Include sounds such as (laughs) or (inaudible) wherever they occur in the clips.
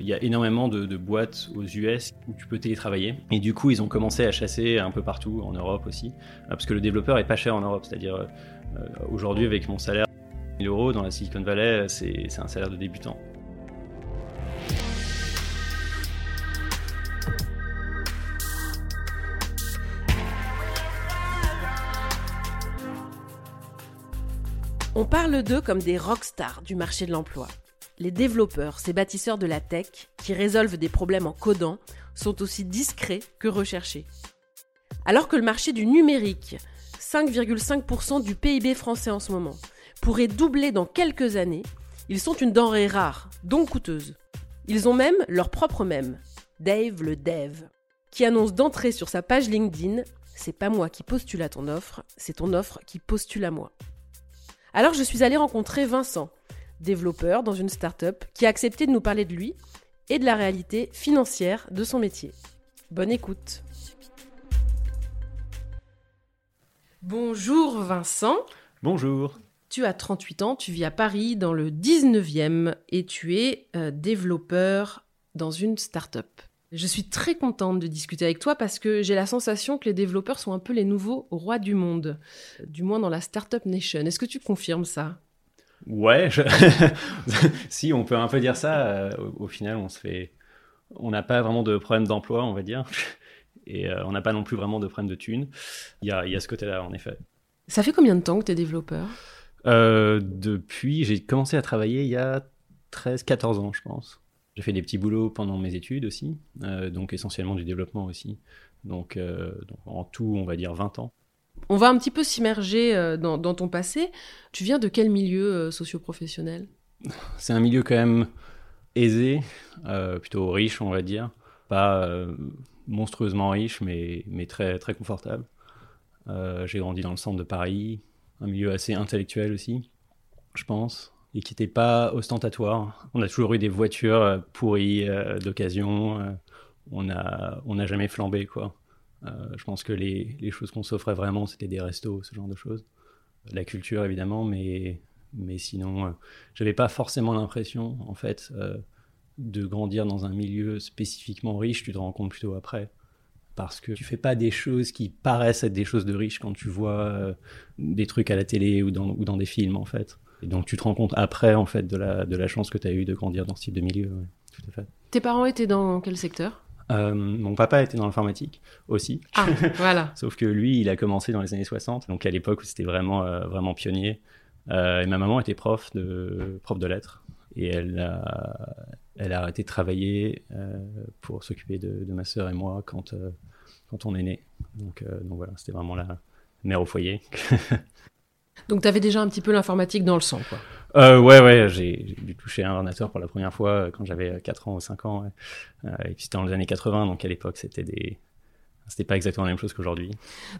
Il y a énormément de, de boîtes aux US où tu peux télétravailler. Et du coup, ils ont commencé à chasser un peu partout, en Europe aussi, euh, parce que le développeur est pas cher en Europe. C'est-à-dire, euh, aujourd'hui, avec mon salaire, 1000 euros dans la Silicon Valley, c'est un salaire de débutant. On parle d'eux comme des rockstars du marché de l'emploi. Les développeurs, ces bâtisseurs de la tech, qui résolvent des problèmes en codant, sont aussi discrets que recherchés. Alors que le marché du numérique, 5,5% du PIB français en ce moment, pourrait doubler dans quelques années, ils sont une denrée rare, donc coûteuse. Ils ont même leur propre mème, Dave le Dev, qui annonce d'entrée sur sa page LinkedIn C'est pas moi qui postule à ton offre, c'est ton offre qui postule à moi. Alors je suis allée rencontrer Vincent, développeur dans une start-up, qui a accepté de nous parler de lui et de la réalité financière de son métier. Bonne écoute. Bonjour Vincent, Bonjour. tu as 38 ans, tu vis à Paris dans le 19e et tu es euh, développeur dans une start-up. Je suis très contente de discuter avec toi parce que j'ai la sensation que les développeurs sont un peu les nouveaux rois du monde, du moins dans la Startup Nation. Est-ce que tu confirmes ça? Ouais, je- (laughs) si on peut un peu dire ça. euh, au, au final, on se fait, on n'a pas vraiment de problème d'emploi, on va dire, (laughs) et euh, on n'a pas non plus vraiment de problème de thunes. Il y a, y a ce côté-là, en effet. Ça fait combien de temps que tu es développeur? Euh, depuis, j'ai commencé à travailler il y a 13-14 ans, je pense. J'ai fait des petits boulots pendant mes études aussi, euh, donc essentiellement du développement aussi. Donc, donc en tout, on va dire 20 ans. On va un petit peu s'immerger euh, dans, ton passé. Tu viens de quel milieu euh, socio-professionnel? C'est un milieu quand même aisé, euh, plutôt riche, on va dire. Pas monstrueusement riche, mais, très, très confortable. J'ai grandi dans le centre de Paris, un milieu assez intellectuel aussi, je pense, et qui n'était pas ostentatoire. On a toujours eu des voitures pourries d'occasion. on n'a jamais flambé, quoi. Euh, je pense que les, choses qu'on s'offrait vraiment, c'était des restos, ce genre de choses. La culture, évidemment, mais, mais sinon, euh, j'avais pas forcément l'impression, en fait, euh, de grandir dans un milieu spécifiquement riche. Tu te rends compte plutôt après. Parce que tu fais pas des choses qui paraissent être des choses de riches quand tu vois euh, des trucs à la télé ou dans, des films, en fait. Et donc, tu te rends compte après, en fait, de la, chance que tu as eu de grandir dans ce type de milieu. Tes parents étaient dans quel secteur? Euh, mon papa était dans l'informatique aussi. Ah, (laughs) voilà. Sauf que lui, il a commencé dans les années 60, donc à l'époque où c'était vraiment, euh, vraiment pionnier. Euh, et ma maman était prof de, prof de lettres. Et elle a, elle a arrêté de travailler pour s'occuper de, de ma sœur et moi quand, quand on est né. Donc, donc voilà, c'était vraiment la mère au foyer. (laughs) Donc tu avais déjà un petit peu l'informatique dans le sang, quoi. Euh, ouais, ouais, j'ai dû toucher un ordinateur pour la première fois euh, quand j'avais 4 ans ou 5 ans. ouais. Euh, et puis c'était dans les années 80, donc à l'époque c'était des, c'était pas exactement la même chose qu'aujourd'hui.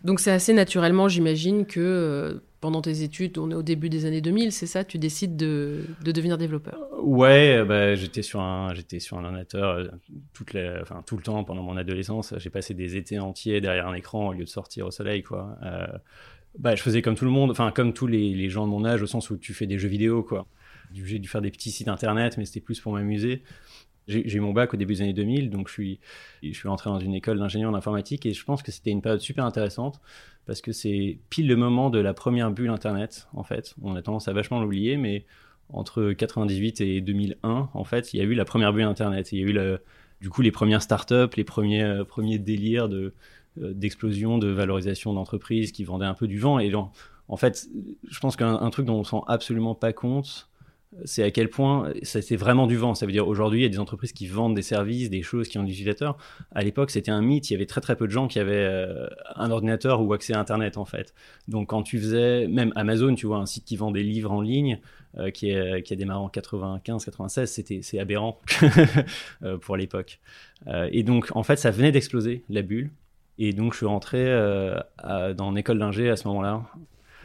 Donc c'est assez naturellement, j'imagine, que euh, pendant tes études, on est au début des années 2000, c'est ça? Tu décides de, de, devenir développeur? Ouais, euh, bah, j'étais sur un, j'étais sur un ordinateur euh, toute la, enfin, tout le temps pendant mon adolescence. J'ai passé des étés entiers derrière un écran au lieu de sortir au soleil, quoi. Bah, je faisais comme tout le monde, enfin comme tous les, les, gens de mon âge, au sens où tu fais des jeux vidéo, quoi. J'ai dû faire des petits sites internet, mais c'était plus pour m'amuser. J'ai eu mon bac au début des années 2000, donc je suis, je suis entré dans une école d'ingénieur d'informatique et je pense que c'était une période super intéressante parce que c'est pile le moment de la première bulle Internet, en fait. On a tendance à vachement l'oublier, mais entre 98 et 2001, en fait, il y a eu la première bulle Internet. Il y a eu le, du coup les premières startups, les premiers, euh, premiers délires de, d'explosion, de valorisation d'entreprises qui vendaient un peu du vent. Et en fait, je pense qu'un truc dont on ne se rend absolument pas compte, c'est à quel point c'était vraiment du vent. Ça veut dire aujourd'hui, il y a des entreprises qui vendent des services, des choses qui ont des utilisateurs. À l'époque, c'était un mythe. Il y avait très très peu de gens qui avaient euh, un ordinateur ou accès à Internet en fait. Donc quand tu faisais, même Amazon, tu vois, un site qui vend des livres en ligne, euh, qui, a démarré en 95, 96, c'était c'est aberrant (laughs) euh, pour l'époque. et donc en fait, ça venait d'exploser la bulle. Et donc je suis rentré dans une école d'ingé à ce moment-là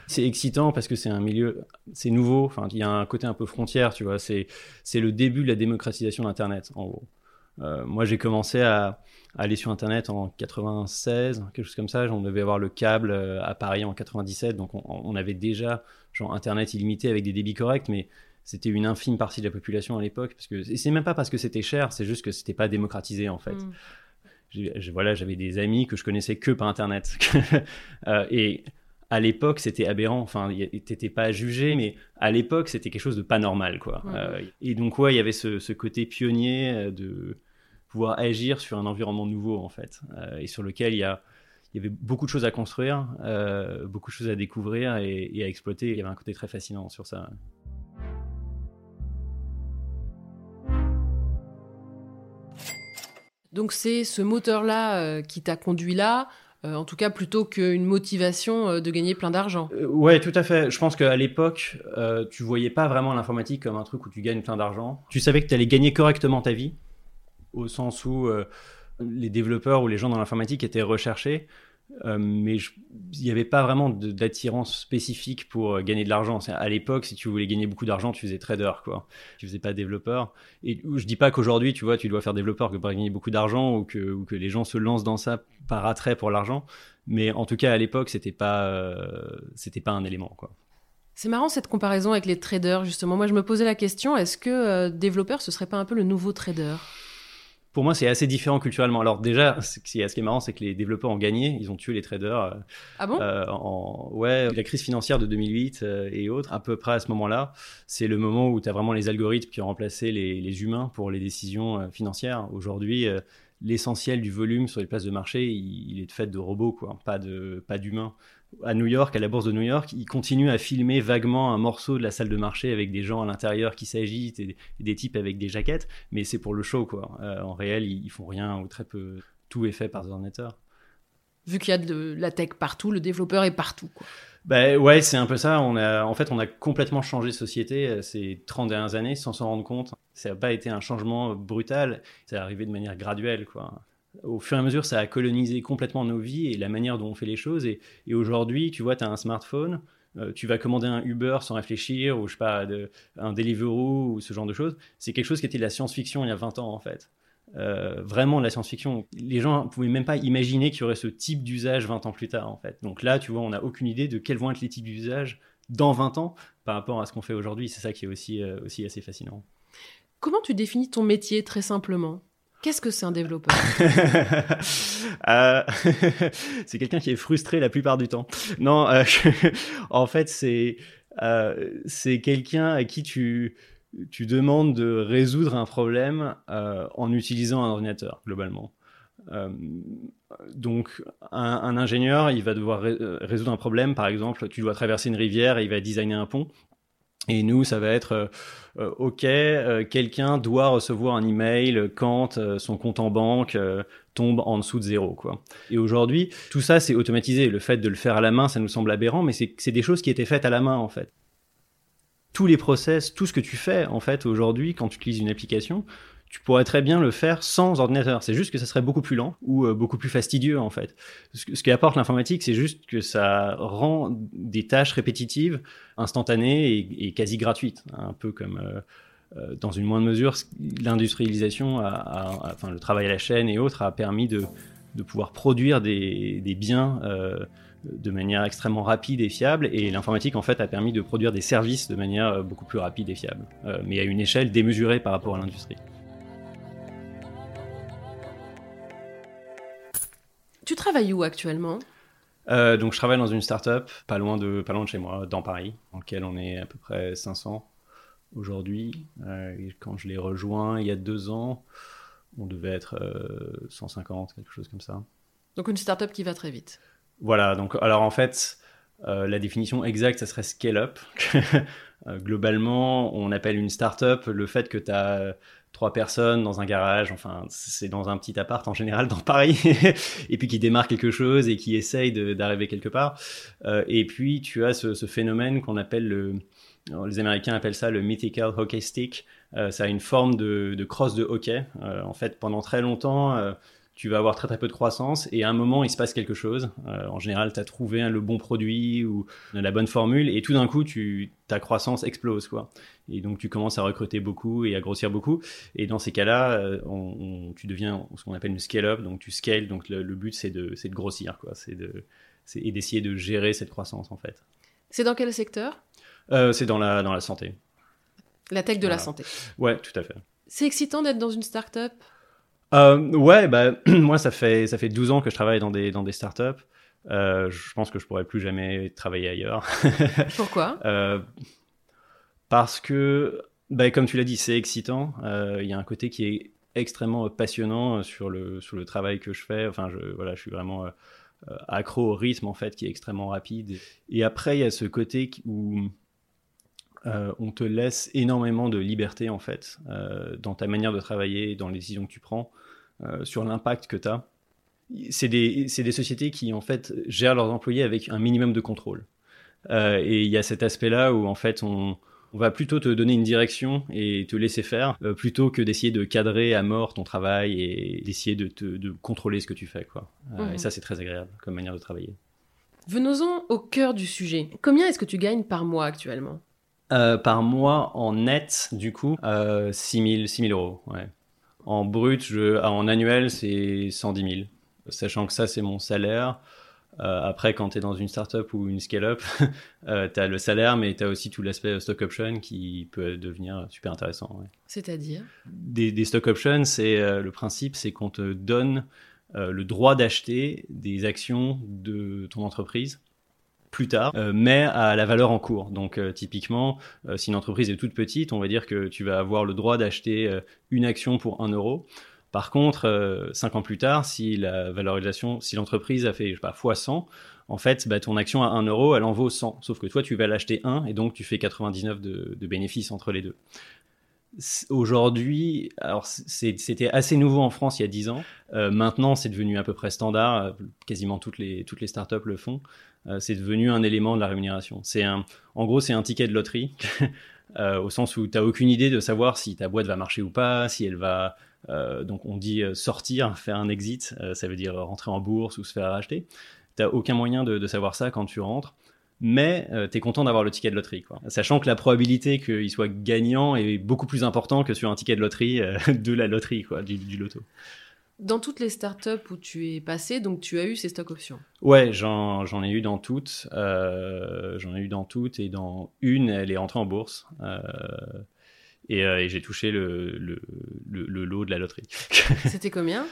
c'est excitant parce que c'est un milieu, c'est nouveau. Enfin, il y a un côté un peu frontière, tu vois. C'est, le début de la démocratisation d'Internet, en gros. Euh, moi, j'ai commencé à, aller sur Internet en 96, quelque chose comme ça. On devait avoir le câble euh, à Paris en 97, donc on, avait déjà genre Internet illimité avec des débits corrects, mais c'était une infime partie de la population à l'époque. Parce que c'est même pas parce que c'était cher, c'est juste que c'était pas démocratisé en fait. Mm. voilà, j'avais des amis que je connaissais que par Internet. (laughs) euh, et à l'époque, c'était aberrant. Enfin, t'étais pas jugé, mais à l'époque, c'était quelque chose de pas normal, quoi. Euh, et donc, ouais, il y avait ce, côté pionnier euh, de pouvoir agir sur un environnement nouveau, en fait, euh, et sur lequel il y a il y avait beaucoup de choses à construire, beaucoup de choses à découvrir et, et, à exploiter. Il y avait un côté très fascinant sur ça. Donc c'est ce moteur-là qui t'a conduit là. Euh, en tout cas, plutôt qu'une motivation euh, de gagner plein d'argent. Euh, ouais, tout à fait. Je pense qu'à l'époque, tu voyais pas vraiment l'informatique comme un truc où tu gagnes plein d'argent. Tu savais que tu allais gagner correctement ta vie, au sens où les développeurs ou les gens dans l'informatique étaient recherchés. Euh, mais il n'y avait pas vraiment d'attirance spécifique pour euh, gagner de l'argent. À l'époque, si tu voulais gagner beaucoup d'argent, tu faisais trader, quoi. Tu faisais pas développeur. Et je dis pas qu'aujourd'hui, tu vois, tu dois faire développeur pour gagner beaucoup d'argent ou que, ou que les gens se lancent dans ça par attrait pour l'argent. Mais en tout cas, à l'époque, c'était pas, euh, c'était pas un élément, quoi. C'est marrant cette comparaison avec les traders, justement. Moi, je me posais la question est-ce que développeur, ce serait pas un peu le nouveau trader? Pour moi, c'est assez différent culturellement. Alors déjà, ce qui est marrant, c'est que les développeurs ont gagné, ils ont tué les traders. Euh, ah bon? euh, en, Ouais, la crise financière de 2008 euh, et autres, à peu près à ce moment-là, c'est le moment où tu as vraiment les algorithmes qui ont remplacé les, humains pour les décisions financières. Aujourd'hui, l'essentiel du volume sur les places de marché, il, est fait de robots, quoi, pas de pas d'humains à New York, à la bourse de New York, ils continuent à filmer vaguement un morceau de la salle de marché avec des gens à l'intérieur qui s'agitent et, des types avec des jaquettes, mais c'est pour le show, quoi. Euh, en réel, ils, font rien ou très peu. Tout est fait par des ordinateurs. Vu qu'il y a de la tech partout, le développeur est partout, quoi. Ben ouais, c'est un peu ça. On a, en fait, on a complètement changé de société euh, ces 30 dernières années sans s'en rendre compte. Ça n'a pas été un changement brutal, c'est arrivé de manière graduelle, quoi au fur et à mesure, ça a colonisé complètement nos vies et la manière dont on fait les choses. Et, aujourd'hui, tu vois, tu as un smartphone, euh, tu vas commander un Uber sans réfléchir, ou je sais pas, un Deliveroo, ou ce genre de choses. C'est quelque chose qui était de la science-fiction il y a 20 ans, en fait. Euh, vraiment de la science-fiction. Les gens ne pouvaient même pas imaginer qu'il y aurait ce type d'usage 20 ans plus tard, en fait. Donc là, tu vois, on n'a aucune idée de quels vont être les types d'usage dans 20 ans par rapport à ce qu'on fait aujourd'hui. C'est ça qui est aussi, euh, aussi assez fascinant. Comment tu définis ton métier très simplement? Qu'est-ce que c'est un développeur? (laughs) Euh, (laughs) C'est quelqu'un qui est frustré la plupart du temps. Non, euh, (laughs) en fait, c'est euh, c'est quelqu'un à qui tu tu demandes de résoudre un problème en utilisant un ordinateur globalement. donc, un, ingénieur, il va devoir résoudre un problème. Par exemple, tu dois traverser une rivière et il va designer un pont. Et nous, ça va être euh, euh, OK, euh, quelqu'un doit recevoir un email quand son compte en banque tombe en dessous de zéro, quoi. Et aujourd'hui, tout ça, c'est automatisé. Le fait de le faire à la main, ça nous semble aberrant, mais c'est des choses qui étaient faites à la main, en fait. Tous les process, tout ce que tu fais, en fait, aujourd'hui, quand tu utilises une application, tu pourrais très bien le faire sans ordinateur. C'est juste que ça serait beaucoup plus lent ou beaucoup plus fastidieux en fait. Ce, qui apporte l'informatique, c'est juste que ça rend des tâches répétitives, instantanées et, quasi gratuites, un peu comme euh, dans une moindre mesure, l'industrialisation, enfin le travail à la chaîne et autres, a permis de, pouvoir produire des, biens euh, de manière extrêmement rapide et fiable, et l'informatique en fait a permis de produire des services de manière euh, beaucoup plus rapide et fiable, mais à une échelle démesurée par rapport à l'industrie. Tu travailles où actuellement? Donc je travaille dans une start-up pas loin de pas loin de chez moi, dans Paris, dans lequel on est à peu près 500 aujourd'hui. Euh, quand je l'ai rejoint il y a deux ans, on devait être 150, euh, quelque chose comme ça. Donc une startup qui va très vite. Voilà, donc alors en fait, euh, la définition exacte, ça serait scale-up. (laughs) globalement, on appelle une startup le fait que tu as trois personnes dans un garage, enfin c'est dans un petit appart en général dans Paris, (laughs) et puis qui démarre quelque chose et qui essaye d'arriver quelque part. et puis tu as ce, phénomène qu'on appelle le, les Américains appellent ça le mythical hockey stick. Euh, ça a une forme de, crosse de hockey. Euh, en fait, pendant très longtemps, euh, tu vas avoir très très peu de croissance et à un moment, il se passe quelque chose. en général, tu as trouvé le bon produit ou la bonne formule et tout d'un coup, tu, ta croissance explose. quoi. Et donc, tu commences à recruter beaucoup et à grossir beaucoup. Et dans ces cas-là, tu deviens ce qu'on appelle une scale-up. Donc, tu scales. Donc, le, but, c'est de, de grossir. quoi. C'est de, et d'essayer de gérer cette croissance, en fait. C'est dans quel secteur? Euh, c'est dans la, dans la santé. La tech de la santé. Ouais, tout à fait. C'est excitant d'être dans une start-up? Euh, Ouais, bah, (clears throat) moi, ça fait, ça fait 12 ans que je travaille dans des, dans des start-up. Euh, je pense que je pourrais plus jamais travailler ailleurs. (laughs) Pourquoi? Euh, Parce que, bah, comme tu l'as dit, c'est excitant. Il y a un côté qui est extrêmement passionnant sur le, sur le travail que je fais. Enfin, je, voilà, je suis vraiment accro au rythme, en fait, qui est extrêmement rapide. Et après, il y a ce côté où euh, on te laisse énormément de liberté en fait euh, dans ta manière de travailler, dans les décisions que tu prends, sur l'impact que tu as. C'est des, des, sociétés qui en fait gèrent leurs employés avec un minimum de contrôle. et il y a cet aspect-là où en fait on, va plutôt te donner une direction et te laisser faire plutôt que d'essayer de cadrer à mort ton travail et d'essayer de, de, contrôler ce que tu fais. Quoi. Et mhm. ça c'est très agréable comme manière de travailler. Venons-en au cœur du sujet. Combien est-ce que tu gagnes par mois actuellement? Euh, par mois en net, du coup, euh, 6 000, euros. Ouais. En brut, je, ah, en annuel, c'est 110 000. Sachant que ça, c'est mon salaire. Euh, après, quand tu es dans une startup ou une scale-up, (laughs) euh, tu as le salaire, mais tu as aussi tout l'aspect stock option qui peut devenir super intéressant. C'est-à-dire? Des, des, stock options, c'est euh, le principe, c'est qu'on te donne le droit d'acheter des actions de ton entreprise plus tard, euh, mais à la valeur en cours. Donc euh, typiquement, euh, si une entreprise est toute petite, on va dire que tu vas avoir le droit d'acheter une action pour 1 euro. Par contre, 5 ans plus tard, si la valorisation, si l'entreprise a fait, je sais pas, fois 100, en fait, bah, ton action à 1 euro, elle en vaut 100. Sauf que toi, tu vas l'acheter 1 et donc tu fais 99 de, de bénéfices entre les deux. Aujourd'hui, alors c'était assez nouveau en France il y a 10 ans. maintenant, c'est devenu à peu près standard. Quasiment toutes les, toutes les startups le font. Euh, c'est devenu un élément de la rémunération. C'est un, en gros, c'est un ticket de loterie, (laughs) euh, au sens où tu n'as aucune idée de savoir si ta boîte va marcher ou pas, si elle va, euh, donc on dit sortir, faire un exit, ça veut dire rentrer en bourse ou se faire racheter. Tu n'as aucun moyen de, savoir ça quand tu rentres mais tu es content d'avoir le ticket de loterie. Sachant que la probabilité qu'il soit gagnant est beaucoup plus importante que sur un ticket de loterie (laughs) de la loterie, quoi, du loto. Dans toutes les startups où tu es passé, donc tu as eu ces stock options Ouais, j'en ai eu dans toutes. Euh, j'en ai eu dans toutes et dans une, elle est entrée en bourse. Euh, euh, et, j'ai touché le, le, le, lot de la loterie. (laughs) C'était combien?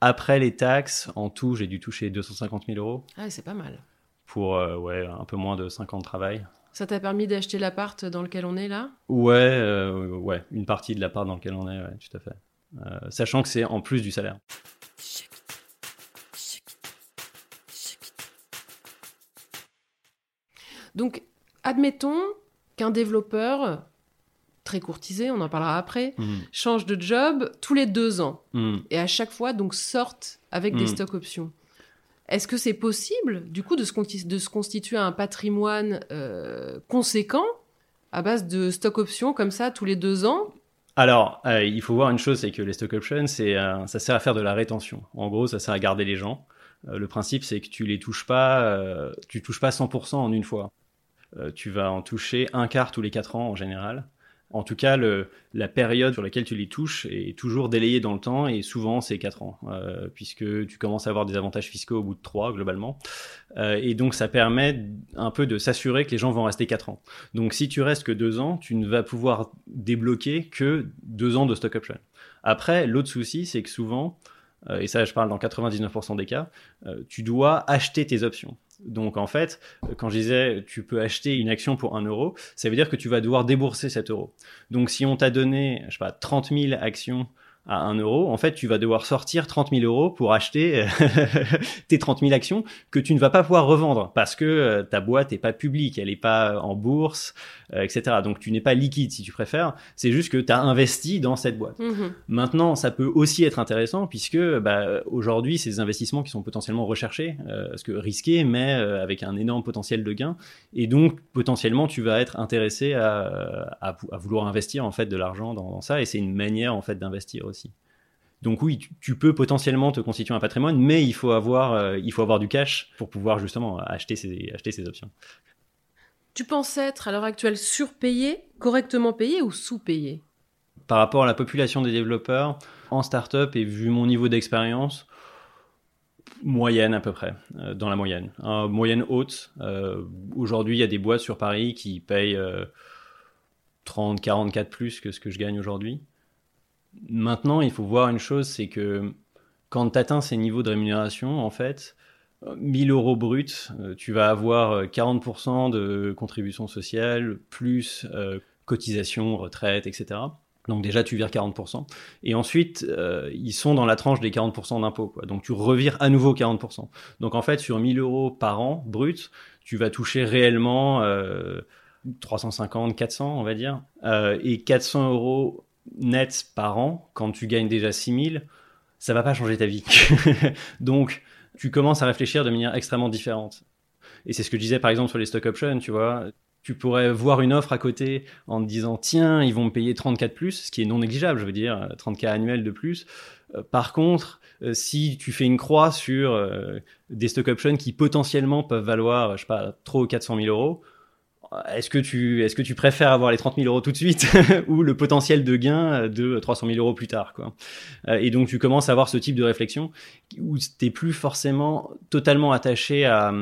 Après les taxes, en tout, j'ai dû toucher 250 000 euros. Ah, c'est pas mal. Pour ouais, un peu moins de 5 ans de travail. Ça t'a permis d'acheter l'appart dans lequel on est là? Ouais, ouais, une partie de l'appart dans lequel on est, ouais, tout à fait. Euh, sachant que c'est en plus du salaire. Donc, admettons qu'un développeur très courtisé, on en parlera après, mhm. change de job tous les deux ans mhm. et à chaque fois donc sorte avec des mhm. stocks options. Est-ce que c'est possible, du coup, de se, de se constituer un patrimoine euh, conséquent à base de stock options comme ça tous les deux ans alors, euh, il faut voir une chose, c'est que les stock options, euh, ça sert à faire de la rétention. En gros, ça sert à garder les gens. Euh, le principe, c'est que tu les touches pas, tu touches pas 100% en une fois. tu vas en toucher un quart tous les quatre ans en général. En tout cas, la période sur laquelle tu les touches est toujours délayée dans le temps et souvent c'est 4 ans, euh, puisque tu commences à avoir des avantages fiscaux au bout de 3 globalement. Euh, et donc ça permet un peu de s'assurer que les gens vont rester 4 ans. Donc si tu restes que 2 ans, tu ne vas pouvoir débloquer que 2 ans de stock option. Après, l'autre souci, c'est que souvent, et ça je parle dans 99% des cas, euh, tu dois acheter tes options. Donc en fait, quand je disais tu peux acheter une action pour 1 euro, ça veut dire que tu vas devoir débourser cet euro. Donc si on t'a donné, je sais pas, 30 000 actions à 1 euro, en fait, tu vas devoir sortir 30 000 euros pour acheter (laughs) tes 30 000 actions que tu ne vas pas pouvoir revendre parce que euh, ta boîte n'est pas publique, elle n'est pas en bourse, euh, etc. Donc tu n'es pas liquide si tu préfères. C'est juste que tu as investi dans cette boîte. Mhm. Maintenant, ça peut aussi être intéressant puisque bah, aujourd'hui, ces investissements qui sont potentiellement recherchés, euh, parce que risqués, mais avec un énorme potentiel de gain, et donc potentiellement tu vas être intéressé à, à, à vouloir investir en fait de l'argent dans, dans ça, et c'est une manière en fait d'investir donc oui, tu, peux potentiellement te constituer un patrimoine, mais il faut avoir, euh, il faut avoir du cash pour pouvoir justement acheter ces, acheter ces options. Tu penses être à l'heure actuelle surpayé, correctement payé ou sous-payé? Par rapport à la population des développeurs, en startup et vu mon niveau d'expérience, moyenne à peu près, euh, dans la moyenne. moyenne haute. Euh, aujourd'hui, il y a des boîtes sur Paris qui payent 30, 44 plus que ce que je gagne aujourd'hui. Maintenant, il faut voir une chose, c'est que quand tu atteins ces niveaux de rémunération, en fait, 1000 euros bruts, euh, tu vas avoir 40% de contribution sociale, plus euh, cotisation, retraite, etc. Donc déjà, tu vires 40%. Et ensuite, euh, ils sont dans la tranche des 40% d'impôts. Donc tu revires à nouveau 40%. Donc en fait, sur 1000 euros par an brut, tu vas toucher réellement 350, 400, on va dire. et 400 euros net par an, quand tu gagnes déjà 6000, ça va pas changer ta vie. (laughs) Donc, tu commences à réfléchir de manière extrêmement différente. Et c'est ce que je disais par exemple sur les stock options, tu vois. Tu pourrais voir une offre à côté en te disant tiens, ils vont me payer 34 plus, ce qui est non négligeable, je veux dire, 30K annuels de plus. Euh, par contre, euh, si tu fais une croix sur euh, des stock options qui potentiellement peuvent valoir, je sais pas, trop 400 000 euros, est-ce que tu est-ce que tu préfères avoir les 30 000 euros tout de suite (laughs) ou le potentiel de gain de 300 000 euros plus tard quoi? Euh, et donc tu commences à avoir ce type de réflexion où t'es plus forcément totalement attaché à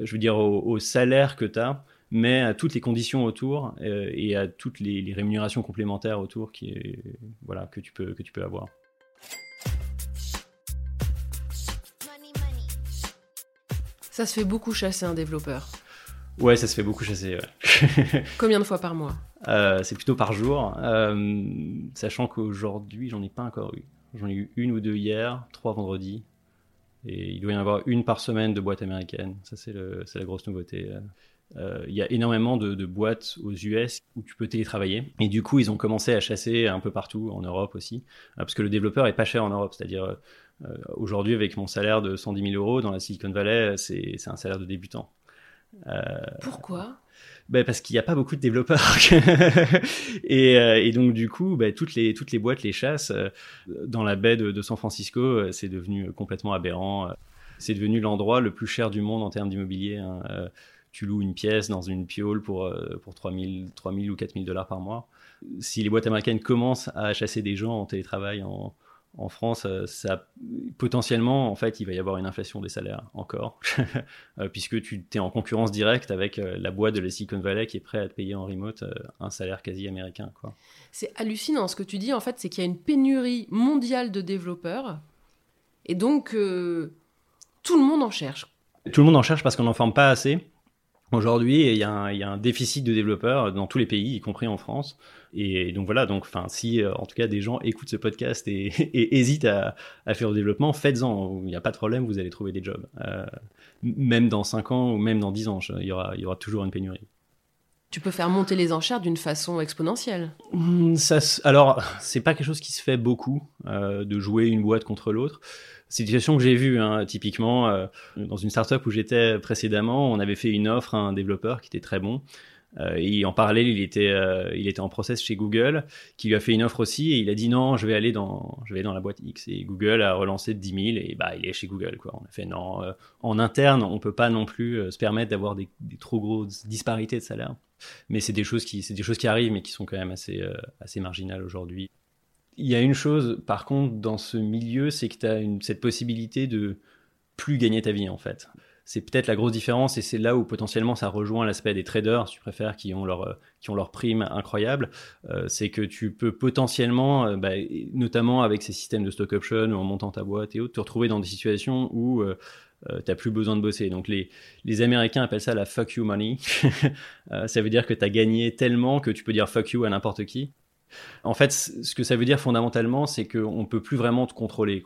je veux dire au, salaire que tu as mais à toutes les conditions autour euh, et à toutes les, rémunérations complémentaires autour qui est, voilà que tu peux que tu peux avoir. Ça se fait beaucoup chasser un développeur Ouais, ça se fait beaucoup chasser. (laughs) Combien de fois par mois? Euh, C'est plutôt par jour, euh, sachant qu'aujourd'hui, j'en ai pas encore eu. J'en ai eu une ou deux hier, trois vendredis, et il doit y en avoir une par semaine de boîtes américaines. Ça, c'est la grosse nouveauté. Euh, il y a énormément de, de, boîtes aux US où tu peux télétravailler. Et du coup, ils ont commencé à chasser un peu partout, en Europe aussi, parce que le développeur est pas cher en Europe. C'est-à-dire, aujourd'hui, avec mon salaire de 110 000 euros dans la Silicon Valley, c'est un salaire de débutant. Euh, Pourquoi? ben parce qu'il n'y a pas beaucoup de développeurs. (laughs) et, euh, et, donc, du coup, ben, toutes, les, toutes les boîtes les chassent. Euh, dans la baie de, San Francisco, c'est devenu complètement aberrant. C'est devenu l'endroit le plus cher du monde en termes d'immobilier. Hein. Tu loues une pièce dans une piole pour, pour 3000, 3000 ou 4000 dollars par mois. Si les boîtes américaines commencent à chasser des gens en télétravail, en, en France, euh, ça, potentiellement, en fait, il va y avoir une inflation des salaires encore, (laughs) euh, puisque tu es en concurrence directe avec euh, la boîte de la Silicon Valley qui est prêt à te payer en remote un salaire quasi américain. Quoi. C'est hallucinant. Ce que tu dis, en fait, c'est qu'il y a une pénurie mondiale de développeurs, et donc tout le monde en cherche. Tout le monde en cherche parce qu'on n'en forme pas assez. Aujourd'hui, il y, a un déficit de développeurs dans tous les pays, y compris en France. Et donc voilà, donc enfin, si euh, en tout cas des gens écoutent ce podcast et, (laughs) hésitent à, faire le développement, faites-en. Il n'y a pas de problème, vous allez trouver des jobs. Euh, même dans 5 ans ou même dans 10 ans, il y aura, il y aura toujours une pénurie. Tu peux faire monter les enchères d'une façon exponentielle. Mmh, ça, alors, c'est pas quelque chose qui se fait beaucoup, euh, de jouer une boîte contre l'autre. C'est une situation que j'ai vue, hein, typiquement, euh, dans une startup où j'étais précédemment, on avait fait une offre à un développeur qui était très bon. Euh, et en parallèle, il était, euh, il était en process chez Google, qui lui a fait une offre aussi, et il a dit non, je vais aller dans, je vais dans la boîte X. Et Google a relancé de 10 000, et bah, il est chez Google. Quoi. On a fait non, euh, en interne, on peut pas non plus se permettre d'avoir des, trop grosses disparités de salaire. Mais c'est des choses qui, des choses qui arrivent, mais qui sont quand même assez, assez marginales aujourd'hui. Il y a une chose, par contre, dans ce milieu, c'est que tu as cette possibilité de plus gagner ta vie, en fait c'est peut-être la grosse différence et c'est là où potentiellement ça rejoint l'aspect des traders, si tu préfères, qui ont leur, qui ont prime incroyable. Euh, c'est que tu peux potentiellement, euh, bah, notamment avec ces systèmes de stock option ou en montant ta boîte et autres, te retrouver dans des situations où euh, tu n'as plus besoin de bosser. Donc les, les Américains appellent ça la fuck you money. (laughs) ça veut dire que tu as gagné tellement que tu peux dire fuck you à n'importe qui. En fait, ce que ça veut dire fondamentalement, c'est qu'on peut plus vraiment te contrôler.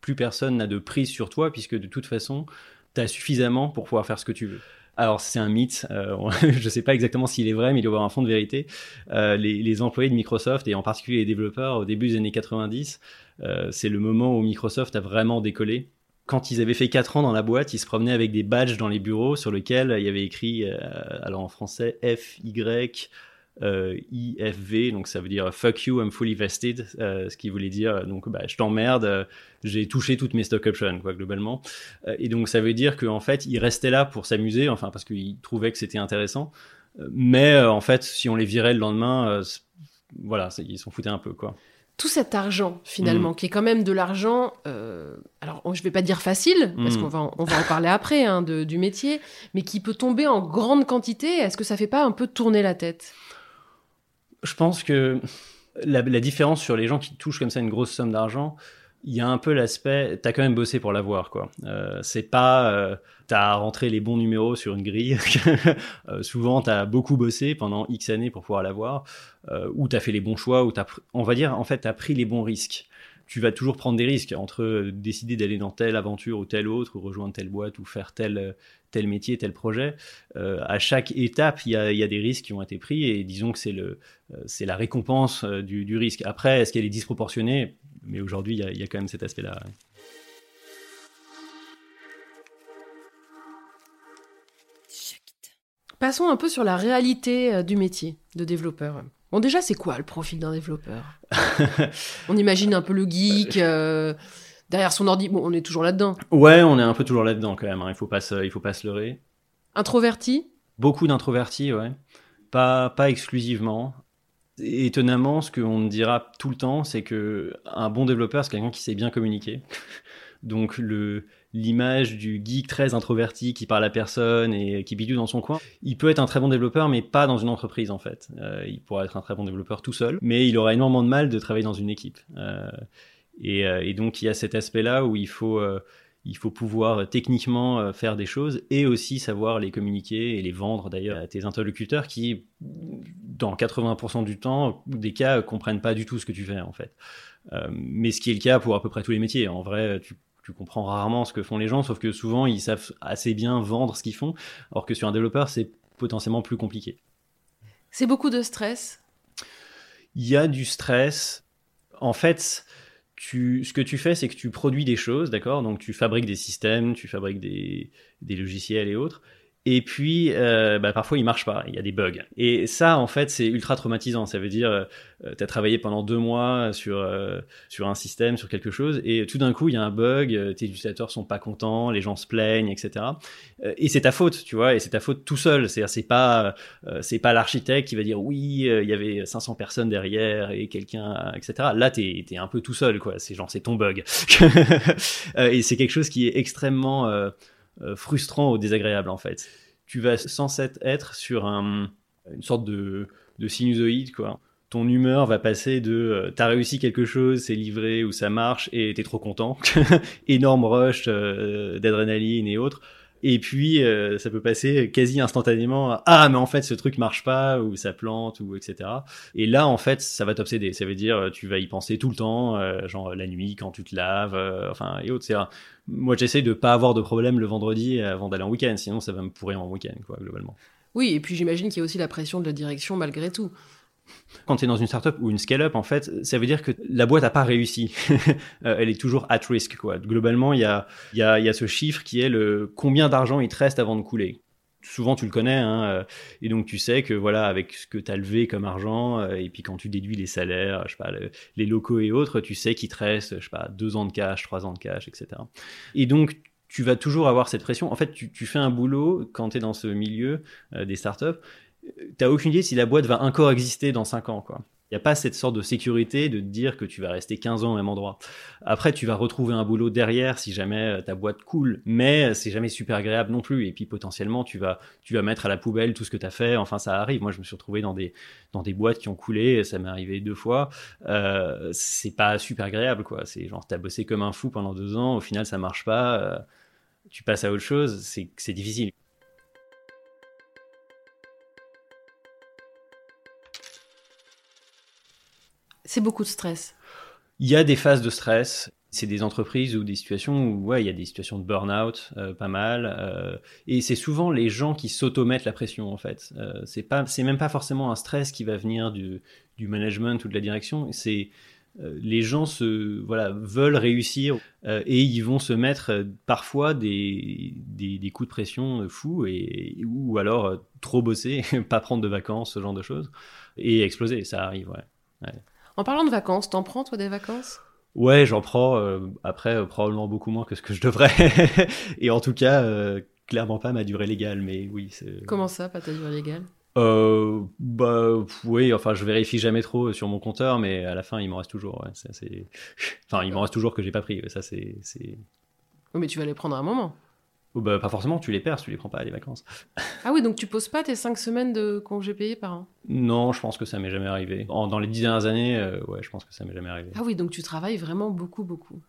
Plus personne n'a de prise sur toi, puisque de toute façon, tu as suffisamment pour pouvoir faire ce que tu veux. Alors c'est un mythe, euh, (laughs) je ne sais pas exactement s'il est vrai, mais il doit y avoir un fond de vérité. Euh, les, employés de Microsoft, et en particulier les développeurs, au début des années 90, euh, c'est le moment où Microsoft a vraiment décollé. Quand ils avaient fait 4 ans dans la boîte, ils se promenaient avec des badges dans les bureaux sur lesquels il y avait écrit, alors en français, F, Y, euh, IFV, donc ça veut dire fuck you, I'm fully vested, euh, ce qui voulait dire donc bah, je t'emmerde, euh, j'ai touché toutes mes stock options quoi globalement. et donc ça veut dire qu'en fait il restait là pour s'amuser, enfin parce qu'il trouvait que c'était intéressant, mais en fait si on les virait le lendemain, voilà, ils s'en foutaient un peu quoi tout cet argent finalement, mm. qui est quand même de l'argent, alors je vais pas dire facile, parce mm. qu'on va, on va en parler après hein, de, du métier, mais qui peut tomber en grande quantité, est-ce que ça fait pas un peu tourner la tête? Je pense que la, différence sur les gens qui touchent comme ça une grosse somme d'argent, il y a un peu l'aspect, t'as quand même bossé pour l'avoir, quoi. Euh, c'est pas, euh, t'as rentré les bons numéros sur une grille. (laughs) euh, souvent, t'as beaucoup bossé pendant X années pour pouvoir l'avoir, euh, ou t'as fait les bons choix, ou t'as, on va dire, en fait, t'as pris les bons risques. Tu vas toujours prendre des risques entre décider d'aller dans telle aventure ou telle autre, ou rejoindre telle boîte, ou faire tel tel métier, tel projet. Euh, à chaque étape, il y, a, des risques qui ont été pris et disons que c'est le, euh, c'est la récompense euh, du, risque. Après, est-ce qu'elle est disproportionnée? Mais aujourd'hui, il, y, a, quand même cet aspect-là. Passons un peu sur la réalité du métier de développeur. Bon, déjà, c'est quoi le profil d'un développeur? (laughs) On imagine un peu le geek derrière son ordi. Bon, on est toujours là-dedans. Ouais, on est un peu toujours là-dedans quand même. Hein. Il faut pas se, il faut pas se leurrer. Introverti? Beaucoup d'introvertis, ouais. Pas, pas exclusivement. Étonnamment, ce qu'on dira tout le temps, c'est que un bon développeur, c'est quelqu'un qui sait bien communiquer. (laughs) Donc le l'image du geek très introverti qui parle à personne et qui bidouille dans son coin, il peut être un très bon développeur, mais pas dans une entreprise en fait. Euh, il pourrait être un très bon développeur tout seul, mais il aura énormément de mal de travailler dans une équipe. Euh, euh, et, donc il y a cet aspect-là où il faut, euh, il faut pouvoir euh, techniquement faire des choses et aussi savoir les communiquer et les vendre d'ailleurs à tes interlocuteurs qui, dans 80% du temps, des cas, comprennent pas du tout ce que tu fais en fait. mais ce qui est le cas pour à peu près tous les métiers. En vrai, tu, tu comprends rarement ce que font les gens, sauf que souvent ils savent assez bien vendre ce qu'ils font, alors que sur un développeur c'est potentiellement plus compliqué. C'est beaucoup de stress? Il y a du stress. En fait, ce que tu fais, c'est que tu produis des choses, d'accord? Donc tu fabriques des systèmes, tu fabriques des, des logiciels et autres. Et puis, euh, bah, parfois, il marche pas, il y a des bugs. Et ça, en fait, c'est ultra traumatisant. Ça veut dire, euh, tu as travaillé pendant deux mois sur, euh, sur un système, sur quelque chose, et tout d'un coup, il y a un bug, euh, tes utilisateurs sont pas contents, les gens se plaignent, etc. Euh, et c'est ta faute, tu vois, et c'est ta faute tout seul. C'est-à-dire, c'est pas, c'est pas l'architecte qui va dire oui, il y avait 500 personnes derrière et quelqu'un, etc. Là, t'es es un peu tout seul, quoi. C'est genre, c'est ton bug. (laughs) et c'est quelque chose qui est extrêmement euh, frustrant ou désagréable en fait. Tu vas sans être sur un, une sorte de, de sinusoïde quoi. Ton humeur va passer de euh, t'as réussi quelque chose, c'est livré ou ça marche et t'es trop content, (laughs) énorme rush euh, d'adrénaline et autres, et puis, euh, ça peut passer quasi instantanément ah, mais en fait, ce truc marche pas, ou ça plante, ou etc. Et là, en fait, ça va t'obséder. Ça veut dire, tu vas y penser tout le temps, euh, genre la nuit, quand tu te laves, euh, enfin, et autres. C'est moi, j'essaie de pas avoir de problème le vendredi avant d'aller en week-end, sinon ça va me pourrir en week-end, quoi, globalement. Oui, et puis j'imagine qu'il y a aussi la pression de la direction malgré tout. Quand tu es dans une startup ou une scale-up, en fait, ça veut dire que la boîte n'a pas réussi. (laughs) Euh, elle est toujours at risk. Globalement, il y a, y, a, ce chiffre qui est le combien d'argent il te reste avant de couler. souvent tu le connais, hein, euh, et donc tu sais que voilà, avec ce que tu as levé comme argent, euh, et puis quand tu déduis les salaires, je sais pas, les locaux et autres, tu sais qu'il te reste, je sais pas, deux ans de cash, trois ans de cash, etc. Et donc tu vas toujours avoir cette pression. En fait, tu, fais un boulot quand tu es dans ce milieu des startups, tu aucune idée si la boîte va encore exister dans cinq ans, quoi. Il n'y a pas cette sorte de sécurité de te dire que tu vas rester 15 ans au même endroit. Après, tu vas retrouver un boulot derrière si jamais euh, ta boîte coule, mais c'est jamais super agréable non plus. Et puis potentiellement, tu vas, tu vas mettre à la poubelle tout ce que tu as fait. Enfin, ça arrive. Moi, je me suis retrouvé dans des, dans des boîtes qui ont coulé. Ça m'est arrivé deux fois. Euh, c'est pas super agréable, quoi. C'est genre, t'as bossé comme un fou pendant deux ans. Au final, ça marche pas. Euh, tu passes à autre chose. C'est difficile. C'est beaucoup de stress. Il y a des phases de stress. C'est des entreprises ou des situations où ouais, il y a des situations de burn-out, euh, pas mal. Euh, et c'est souvent les gens qui s'automettent la pression en fait. Euh, c'est pas, c'est même pas forcément un stress qui va venir du, du management ou de la direction. C'est les gens se voilà veulent réussir et ils vont se mettre parfois des, des, coups de pression fous et ou alors trop bosser, (laughs) pas prendre de vacances, ce genre de choses et exploser. Ça arrive, ouais. En parlant de vacances, t'en prends toi des vacances? Ouais, j'en prends. Euh, après, euh, probablement beaucoup moins que ce que je devrais. (laughs) et en tout cas, euh, clairement pas ma durée légale. Mais oui. Comment ça, pas ta durée légale? Bah oui, enfin je vérifie jamais trop sur mon compteur, mais à la fin il m'en reste toujours. Ouais, c'est, (laughs) Enfin, il m'en reste toujours que j'ai pas pris. Ça c'est. Oui, mais tu vas les prendre à un moment. Oh, bah, pas forcément, tu les perds, tu les prends pas à des vacances. ah oui, donc tu poses pas tes 5 semaines de congés payés par an? Non, je pense que ça m'est jamais arrivé. dans les 10 dernières années, euh, ouais, je pense que ça m'est jamais arrivé. Ah oui, donc tu travailles vraiment beaucoup, beaucoup.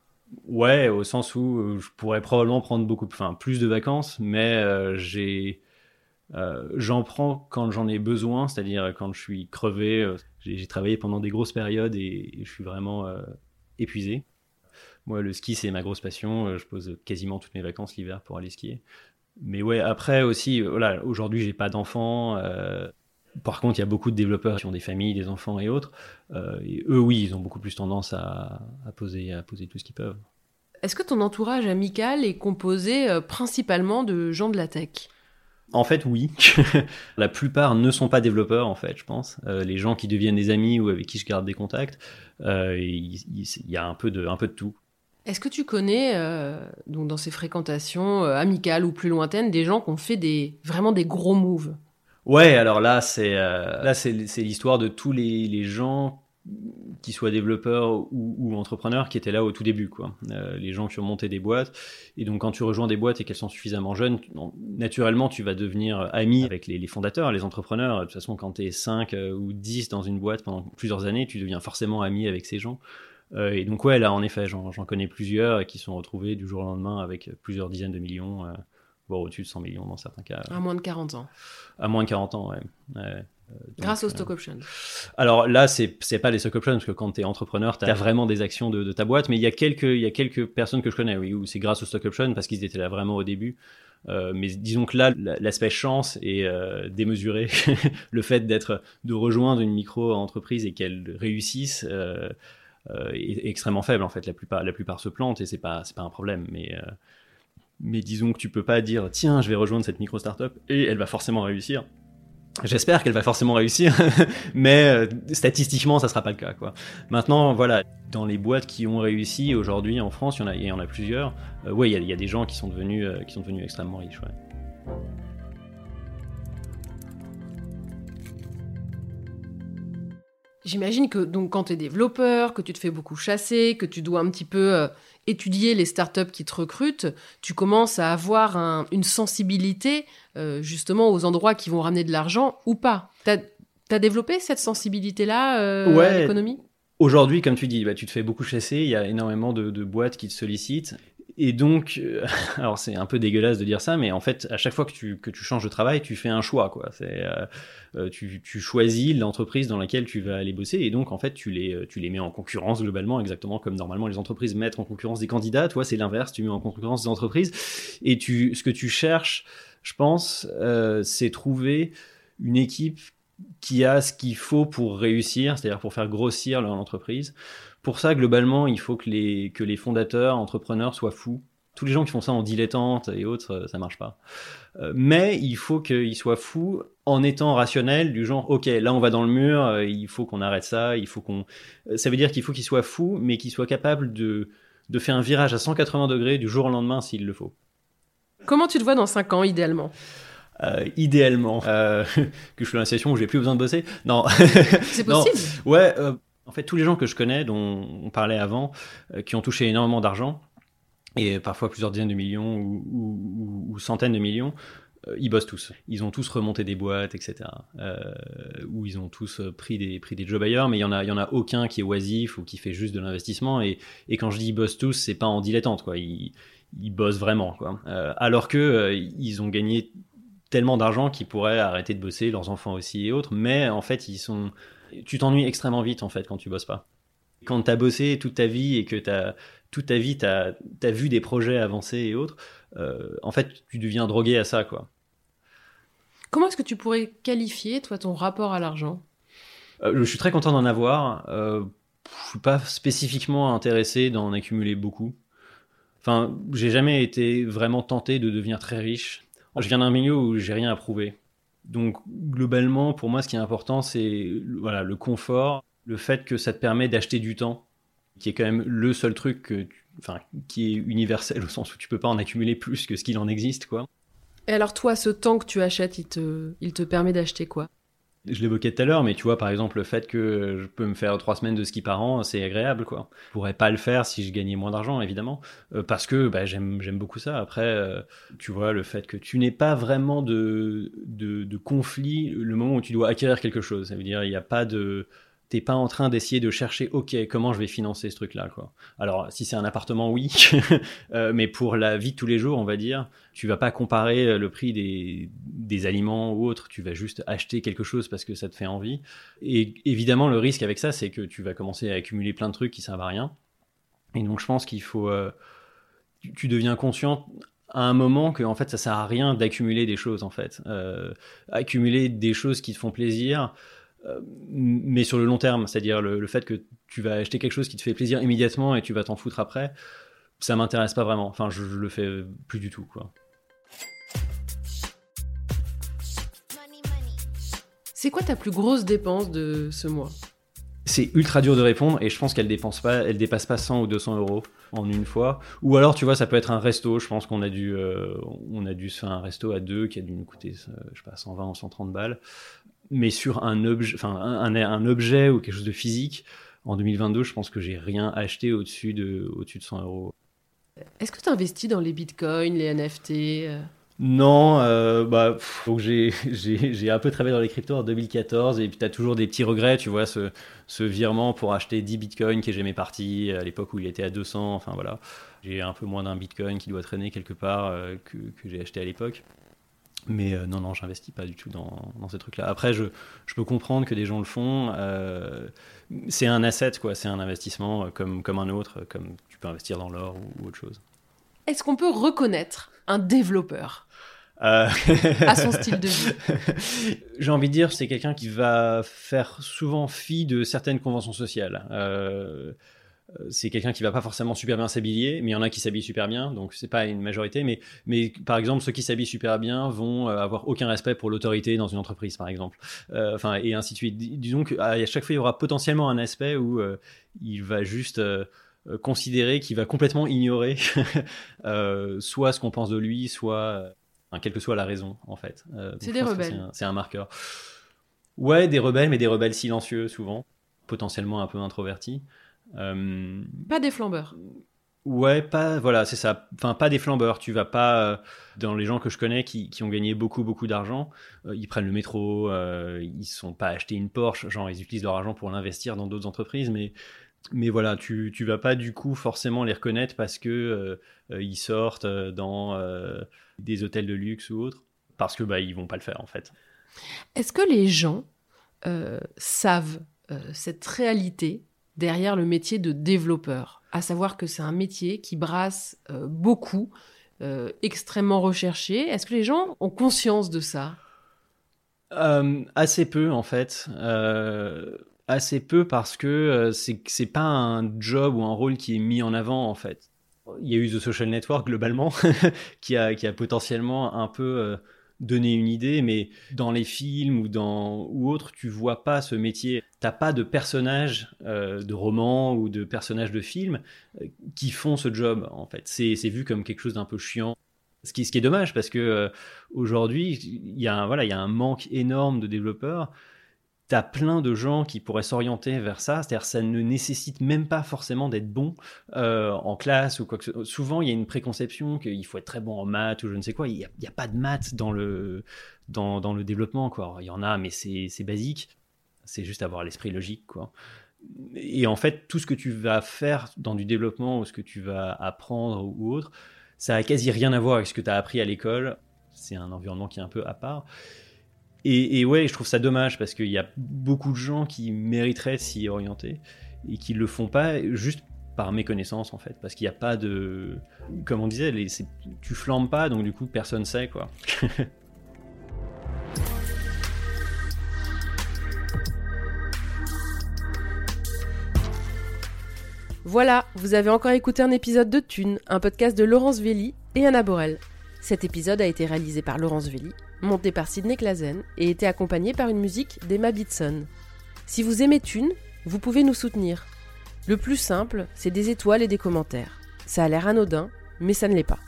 Ouais, au sens où euh, je pourrais probablement prendre beaucoup, enfin plus de vacances, mais euh, j'ai, j'en prends quand j'en ai besoin, c'est-à-dire quand je suis crevé. j'ai travaillé pendant des grosses périodes et je suis vraiment épuisé. Moi, le ski, c'est ma grosse passion. Euh, je pose quasiment toutes mes vacances l'hiver pour aller skier. Mais ouais, après aussi, euh, voilà, aujourd'hui, j'ai pas d'enfants. Euh, par contre, il y a beaucoup de développeurs qui ont des familles, des enfants et autres. et eux, oui, ils ont beaucoup plus tendance à, poser, à poser tout ce qu'ils peuvent. Est-ce que ton entourage amical est composé principalement de gens de la tech? En fait, oui. (laughs) la plupart ne sont pas développeurs, en fait, je pense. les gens qui deviennent des amis ou avec qui je garde des contacts, il y, a un peu de, un peu de tout. Est-ce que tu connais, euh, donc dans ces fréquentations euh, amicales ou plus lointaines, des gens qui ont fait des, vraiment des gros moves? Ouais, alors là, c'est euh, là c'est l'histoire de tous les, les, gens qui soient développeurs ou, entrepreneurs qui étaient là au tout début, quoi. les gens qui ont monté des boîtes. Et donc, quand tu rejoins des boîtes et qu'elles sont suffisamment jeunes, naturellement, tu vas devenir ami avec les, les fondateurs, les entrepreneurs. De toute façon, quand tu es 5 ou 10 dans une boîte pendant plusieurs années, tu deviens forcément ami avec ces gens. Euh, et donc ouais, là en effet, j'en connais plusieurs qui sont retrouvés du jour au lendemain avec plusieurs dizaines de millions, euh, voire au-dessus de 100 millions dans certains cas. À moins de 40 ans. À moins de 40 ans, ouais. Euh, Grâce aux stock options. Alors là, c'est c'est pas les stock options parce que quand tu es entrepreneur, tu as vraiment des actions de, de, ta boîte, mais il y a quelques il y a quelques personnes que je connais, oui, où c'est grâce aux stock options parce qu'ils étaient là vraiment au début. Euh, mais disons que là, l'aspect chance est euh, démesuré. (laughs) le fait d'être, de rejoindre une micro-entreprise et qu'elle réussisse, est, extrêmement faible en fait. La plupart, la plupart se plantent et c'est pas, c'est pas un problème. Mais, euh, mais disons que tu peux pas dire tiens, je vais rejoindre cette micro startup et elle va forcément réussir. J'espère qu'elle va forcément réussir, (laughs) mais euh, statistiquement, ça sera pas le cas. Quoi. Maintenant, voilà, dans les boîtes qui ont réussi aujourd'hui en France, il y en a, plusieurs. oui, il y, a des gens qui sont devenus, qui sont devenus extrêmement riches. J'imagine que donc quand tu es développeur, que tu te fais beaucoup chasser, que tu dois un petit peu euh, étudier les startups qui te recrutent, tu commences à avoir une sensibilité euh, justement aux endroits qui vont ramener de l'argent ou pas. Tu as, développé cette sensibilité-là euh, à l'économie? Aujourd'hui, comme tu dis, bah, tu te fais beaucoup chasser, il y a énormément de, de boîtes qui te sollicitent. Et donc, euh, (laughs) alors c'est un peu dégueulasse de dire ça, mais en fait, à chaque fois que tu, que tu changes de travail, tu fais un choix, quoi. C'est, euh, euh, tu, tu, choisis l'entreprise dans laquelle tu vas aller bosser, et donc en fait, tu les, tu les mets en concurrence globalement, exactement comme normalement les entreprises mettent en concurrence des candidats. Toi, c'est l'inverse, tu mets en concurrence des entreprises, et tu, ce que tu cherches, je pense, c'est trouver une équipe qui a ce qu'il faut pour réussir, c'est-à-dire pour faire grossir leur entreprise. Pour ça, globalement, il faut que les, que les fondateurs, entrepreneurs soient fous. Tous les gens qui font ça en dilettante et autres, ça marche pas. mais il faut qu'ils soient fous en étant rationnels, du genre, ok, là on va dans le mur, il faut qu'on arrête ça, il faut qu'on. Ça veut dire qu'il faut qu'ils soient fous, mais qu'ils soient capables de, de faire un virage à 180 degrés du jour au lendemain s'il le faut. Comment tu te vois dans 5 ans, idéalement? Euh, idéalement euh, (laughs) que je sois dans une situation où j'ai plus besoin de bosser. Non. C'est (laughs) possible. Ouais. Euh, en fait, tous les gens que je connais, dont on parlait avant, qui ont touché énormément d'argent et parfois plusieurs dizaines de millions ou, centaines de millions, ils bossent tous. Ils ont tous remonté des boîtes, etc. ou ils ont tous pris des, pris des jobs ailleurs, mais il y en a, en a aucun qui est oisif ou qui fait juste de l'investissement. Et, quand je dis ils bossent tous, c'est pas en dilettante, quoi. Ils, bossent vraiment, alors que ils ont gagné tellement d'argent qu'ils pourraient arrêter de bosser, leurs enfants aussi et autres. Mais en fait, ils sont. Tu t'ennuies extrêmement vite en fait quand tu bosses pas. Quand tu as bossé toute ta vie et que as, toute ta vie tu as, vu des projets avancer et autres, euh, en fait, tu deviens drogué à ça quoi. Comment est-ce que tu pourrais qualifier toi ton rapport à l'argent? Euh, Je suis très content d'en avoir. Euh, je suis pas spécifiquement intéressé d'en accumuler beaucoup. Enfin, j'ai jamais été vraiment tenté de devenir très riche. Je viens d'un milieu où j'ai rien à prouver. Donc globalement, pour moi, ce qui est important, c'est voilà, le confort, le fait que ça te permet d'acheter du temps, qui est quand même le seul truc enfin, qui est universel (laughs) au sens où tu peux pas en accumuler plus que ce qu'il en existe, quoi. Et alors toi, ce temps que tu achètes, il te, il te permet d'acheter quoi? Je l'évoquais tout à l'heure, mais tu vois, par exemple, le fait que je peux me faire trois semaines de ski par an, c'est agréable, quoi. Je pourrais pas le faire si je gagnais moins d'argent, évidemment, euh, parce que bah, j'aime, beaucoup ça. Après, euh, tu vois, le fait que tu n'aies pas vraiment de, de, de conflit le moment où tu dois acquérir quelque chose. Ça veut dire, il n'y a pas de t'es pas en train d'essayer de chercher, ok, comment je vais financer ce truc-là, quoi. Alors, si c'est un appartement, oui, (laughs) euh, mais pour la vie de tous les jours, on va dire, tu vas pas comparer euh, le prix des, des aliments ou autres, tu vas juste acheter quelque chose parce que ça te fait envie. Et évidemment, le risque avec ça, c'est que tu vas commencer à accumuler plein de trucs qui servent à rien. Et donc, je pense qu'il faut, euh, tu, deviens conscient à un moment que en fait ça sert à rien d'accumuler des choses en fait accumuler des choses qui te font plaisir mais sur le long terme, c'est-à-dire le, fait que tu vas acheter quelque chose qui te fait plaisir immédiatement et tu vas t'en foutre après, ça m'intéresse pas vraiment. Enfin, je, le fais plus du tout, quoi. C'est quoi ta plus grosse dépense de ce mois? C'est ultra dur de répondre et je pense qu'elle dépense pas, elle dépasse pas 100 ou 200 euros en une fois. Ou alors, tu vois, ça peut être un resto. Je pense qu'on a dû, euh, on a dû se faire un resto à deux qui a dû nous coûter, euh, je sais pas, 120 ou 130 balles mais sur un objet, enfin un, un, objet ou quelque chose de physique, en 2022, je pense que j'ai rien acheté au-dessus de, au-dessus de 100 euros. Est-ce que tu investis dans les bitcoins, les NFT euh? Non, euh, bah, (laughs) j'ai, j'ai, un peu travaillé dans les cryptos en 2014 et puis tu as toujours des petits regrets, tu vois, ce, ce virement pour acheter 10 bitcoins qui est jamais parti à l'époque où il était à 200, enfin voilà. J'ai un peu moins d'un bitcoin qui doit traîner quelque part euh, que, que j'ai acheté à l'époque. Mais euh, non, non, j'investis pas du tout dans, dans ces trucs-là. Après, je, je, peux comprendre que des gens le font. Euh, c'est un asset, quoi. C'est un investissement euh, comme, comme un autre, comme tu peux investir dans l'or ou, autre chose. Est-ce qu'on peut reconnaître un développeur à son style de vie? (laughs) J'ai envie de dire, c'est quelqu'un qui va faire souvent fi de certaines conventions sociales. Euh, c'est quelqu'un qui va pas forcément super bien s'habiller, mais il y en a qui s'habillent super bien, donc c'est pas une majorité. Mais, mais par exemple, ceux qui s'habillent super bien vont euh, avoir aucun respect pour l'autorité dans une entreprise, par exemple. Euh, enfin, et ainsi de suite. Disons qu'à chaque fois, il y aura potentiellement un aspect où il va juste considérer qu'il va complètement ignorer (laughs) soit ce qu'on pense de lui, soit quelle que soit la raison, en fait. c'est des rebelles. C'est un, un marqueur. Ouais, des rebelles, mais des rebelles silencieux souvent, potentiellement un peu introvertis. Euh, pas des flambeurs. Ouais, pas voilà, c'est ça. Enfin, pas des flambeurs. Tu vas pas euh, dans les gens que je connais qui, qui ont gagné beaucoup beaucoup d'argent. Euh, ils prennent le métro, ils sont pas achetés une Porsche. Genre, ils utilisent leur argent pour l'investir dans d'autres entreprises, mais mais voilà, tu tu vas pas du coup forcément les reconnaître parce que ils sortent dans des hôtels de luxe ou autres, parce que bah ils vont pas le faire en fait. Est-ce que les gens savent cette réalité derrière le métier de développeur, à savoir que c'est un métier qui brasse euh, beaucoup, euh, extrêmement recherché. Est-ce que les gens ont conscience de ça? Euh, Assez peu en fait. assez peu parce que c'est c'est pas un job ou un rôle qui est mis en avant en fait. il y a eu The Social Network globalement, (laughs) qui, a, qui a potentiellement un peu euh, donné une idée, mais dans les films ou, dans, ou autres, tu vois pas ce métier. T'as pas de personnages euh, de romans ou de personnages de films euh, qui font ce job, en fait. C'est vu comme quelque chose d'un peu chiant. Ce qui, ce qui est dommage parce que aujourd'hui, il y, a voilà, y a un manque énorme de développeurs tu plein de gens qui pourraient s'orienter vers ça. C'est-à-dire ça ne nécessite même pas forcément d'être bon euh, en classe ou quoi que ce soit. Souvent, il y a une préconception qu'il faut être très bon en maths ou je ne sais quoi. Il n'y a, pas de maths dans le, dans, dans, le développement. Quoi. Il y en a, mais c'est basique. C'est juste avoir l'esprit logique. Quoi. Et en fait, tout ce que tu vas faire dans du développement ou ce que tu vas apprendre ou autre, ça a quasi rien à voir avec ce que tu as appris à l'école. C'est un environnement qui est un peu à part. Et, ouais, je trouve ça dommage parce qu'il y a beaucoup de gens qui mériteraient s'y orienter et qui le font pas juste par méconnaissance en fait, parce qu'il n'y a pas de, comme on disait, tu flambes pas, donc du coup personne sait quoi. (laughs) Voilà, vous avez encore écouté un épisode de Thune, un podcast de Laurence Velli et Anna Borel. Cet épisode a été réalisé par Laurence Velli monté par Sidney Clazen et été accompagné par une musique d'Emma Bitson. Si vous aimez Thune, vous pouvez nous soutenir. Le plus simple, c'est des étoiles et des commentaires. Ça a l'air anodin, mais ça ne l'est pas.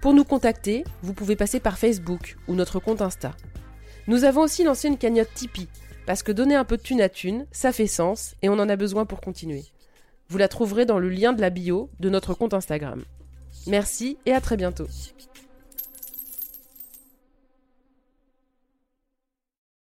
Pour nous contacter, vous pouvez passer par Facebook ou notre compte Insta. Nous avons aussi lancé une cagnotte Tipeee, parce que donner un peu de thune à thune, ça fait sens et on en a besoin pour continuer. Vous la trouverez dans le lien de la bio de notre compte Instagram. Merci et à très bientôt.